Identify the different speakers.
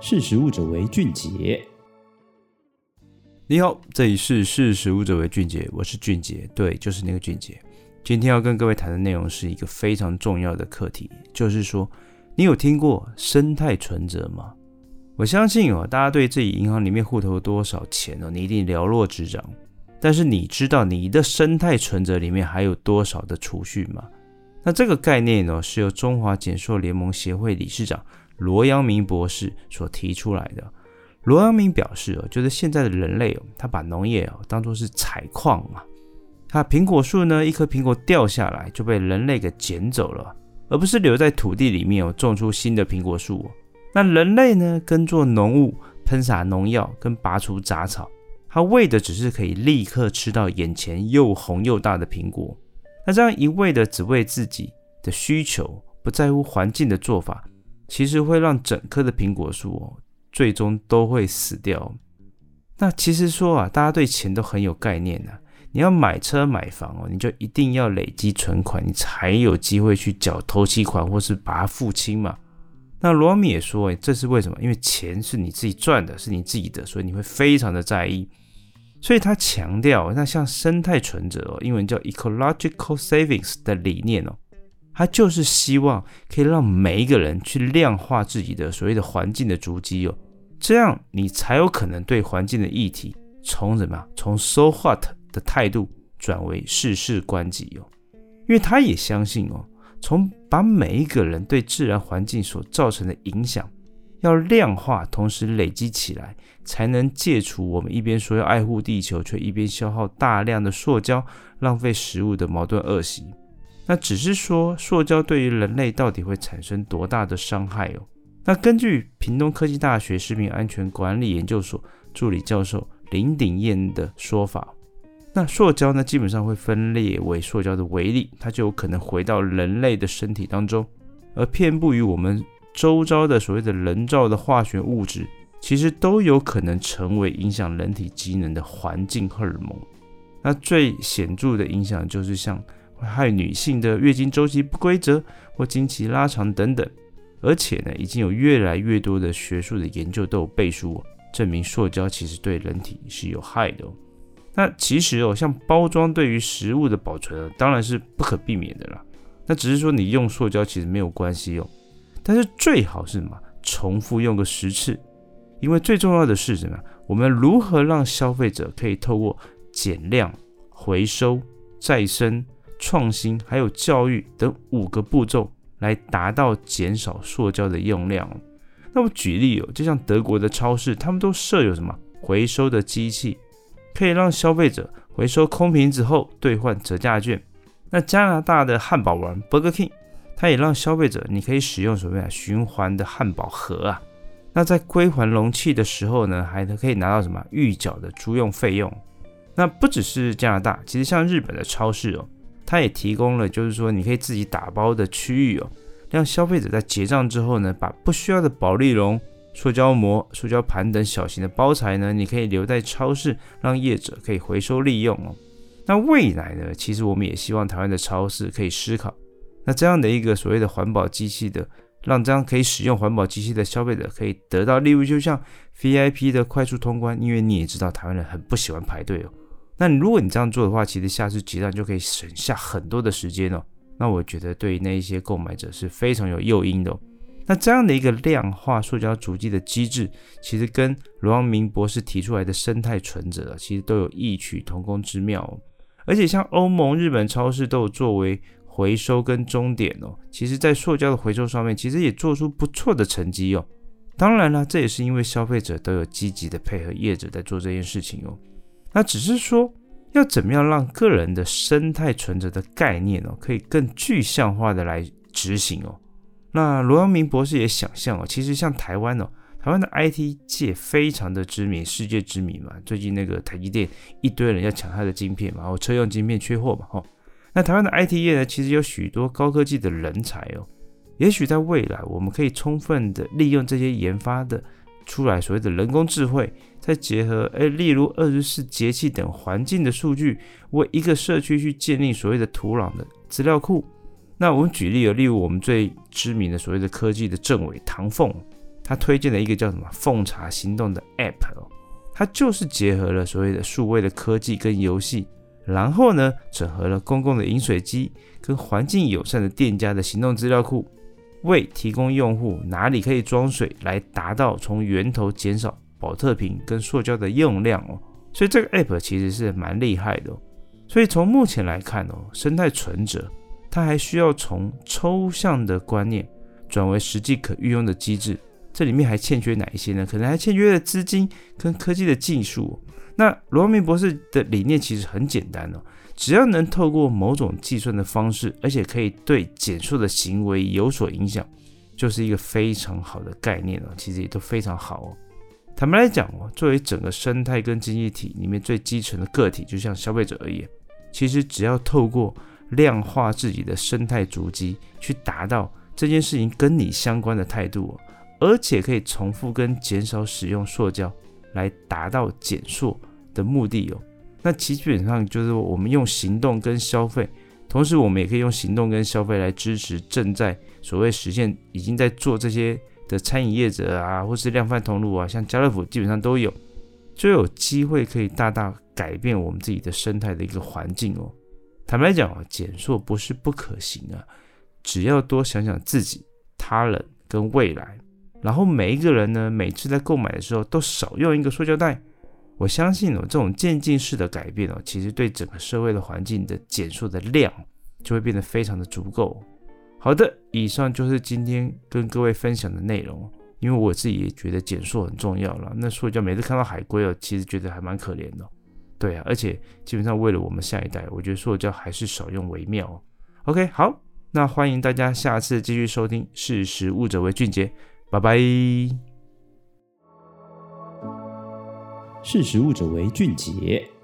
Speaker 1: 识食物者为俊杰。
Speaker 2: 你好，这里是识食物者为俊杰，我是俊杰，对，就是那个俊杰。今天要跟各位谈的内容是一个非常重要的课题，就是说，你有听过生态存折吗？我相信哦，大家对自己银行里面户头多少钱哦，你一定了若指掌。但是你知道你的生态存折里面还有多少的储蓄吗？那这个概念呢，是由中华减塑联盟协会理事长罗阳明博士所提出来的。罗阳明表示哦，就是现在的人类哦，他把农业哦当作是采矿嘛。他苹果树呢，一颗苹果掉下来就被人类给捡走了，而不是留在土地里面哦，种出新的苹果树。那人类呢，耕作农务、喷洒农药跟拔除杂草，他为的只是可以立刻吃到眼前又红又大的苹果。那这样一味的只为自己的需求，不在乎环境的做法，其实会让整棵的苹果树哦，最终都会死掉。那其实说啊，大家对钱都很有概念呐、啊。你要买车买房哦，你就一定要累积存款，你才有机会去缴头期款或是把它付清嘛。那罗米也说，这是为什么？因为钱是你自己赚的，是你自己的，所以你会非常的在意。所以他强调，那像生态存折哦，英文叫 ecological savings 的理念哦，他就是希望可以让每一个人去量化自己的所谓的环境的足迹哦，这样你才有可能对环境的议题从什么从 so what 的态度转为事事关己哦，因为他也相信哦，从把每一个人对自然环境所造成的影响要量化，同时累积起来。才能戒除我们一边说要爱护地球，却一边消耗大量的塑胶、浪费食物的矛盾恶习。那只是说，塑胶对于人类到底会产生多大的伤害哦？那根据屏东科技大学食品安全管理研究所助理教授林鼎彦的说法，那塑胶呢，基本上会分裂为塑胶的微粒，它就有可能回到人类的身体当中，而遍布于我们周遭的所谓的人造的化学物质。其实都有可能成为影响人体机能的环境荷尔蒙。那最显著的影响就是像会害女性的月经周期不规则或经期拉长等等。而且呢，已经有越来越多的学术的研究都有背书哦证明塑胶其实对人体是有害的哦。那其实哦，像包装对于食物的保存当然是不可避免的啦。那只是说你用塑胶其实没有关系哦，但是最好是什么，重复用个十次。因为最重要的是什么？我们如何让消费者可以透过减量、回收、再生、创新，还有教育等五个步骤，来达到减少塑胶的用量？那我举例哦，就像德国的超市，他们都设有什么回收的机器，可以让消费者回收空瓶子后兑换折价券。那加拿大的汉堡王 Burger King，它也让消费者你可以使用什么呀？循环的汉堡盒啊。那在归还容器的时候呢，还可以拿到什么预缴的租用费用？那不只是加拿大，其实像日本的超市哦，它也提供了，就是说你可以自己打包的区域哦，让消费者在结账之后呢，把不需要的保丽龙、塑胶膜、塑胶盘等小型的包材呢，你可以留在超市，让业者可以回收利用哦。那未来呢，其实我们也希望台湾的超市可以思考，那这样的一个所谓的环保机器的。让这样可以使用环保机器的消费者可以得到，例如就像 VIP 的快速通关，因为你也知道台湾人很不喜欢排队哦。那如果你这样做的话，其实下次结账就可以省下很多的时间哦。那我觉得对那一些购买者是非常有诱因的哦。那这样的一个量化塑胶足迹的机制，其实跟罗阳明博士提出来的生态存折啊，其实都有异曲同工之妙哦。而且像欧盟、日本超市都有作为。回收跟终点哦，其实在塑胶的回收上面，其实也做出不错的成绩哦。当然了，这也是因为消费者都有积极的配合业者在做这件事情哦。那只是说，要怎么样让个人的生态存折的概念哦，可以更具象化的来执行哦。那罗阳明博士也想象哦，其实像台湾哦，台湾的 IT 界非常的知名，世界知名嘛。最近那个台积电一堆人要抢他的晶片嘛，然后车用晶片缺货嘛，哈。那台湾的 IT 业呢，其实有许多高科技的人才哦。也许在未来，我们可以充分的利用这些研发的出来所谓的人工智慧，再结合诶，例如二十四节气等环境的数据，为一个社区去建立所谓的土壤的资料库。那我们举例了，例如我们最知名的所谓的科技的政委唐凤，他推荐了一个叫什么“奉茶行动”的 App 哦，它就是结合了所谓的数位的科技跟游戏，然后呢，整合了公共的饮水机跟环境友善的店家的行动资料库，为提供用户哪里可以装水，来达到从源头减少保特瓶跟塑胶的用量哦。所以这个 App 其实是蛮厉害的哦。所以从目前来看哦，生态存折它还需要从抽象的观念转为实际可运用的机制。这里面还欠缺哪一些呢？可能还欠缺了资金跟科技的技术。那罗明博士的理念其实很简单哦，只要能透过某种计算的方式，而且可以对减塑的行为有所影响，就是一个非常好的概念哦。其实也都非常好哦。坦白来讲，作为整个生态跟经济体里面最基层的个体，就像消费者而言，其实只要透过量化自己的生态足迹，去达到这件事情跟你相关的态度。而且可以重复跟减少使用塑胶来达到减塑的目的哦。那基本上就是我们用行动跟消费，同时我们也可以用行动跟消费来支持正在所谓实现已经在做这些的餐饮业者啊，或是量贩通路啊，像家乐福基本上都有，就有机会可以大大改变我们自己的生态的一个环境哦。坦白来讲啊，减塑不是不可行啊，只要多想想自己、他人跟未来。然后每一个人呢，每次在购买的时候都少用一个塑胶袋。我相信哦，这种渐进式的改变哦，其实对整个社会的环境的减塑的量就会变得非常的足够。好的，以上就是今天跟各位分享的内容。因为我自己也觉得减塑很重要了。那塑胶每次看到海龟哦，其实觉得还蛮可怜的。对啊，而且基本上为了我们下一代，我觉得塑胶还是少用为妙。OK，好，那欢迎大家下次继续收听“识食物者为俊杰”。拜拜。
Speaker 1: 识食物者为俊杰。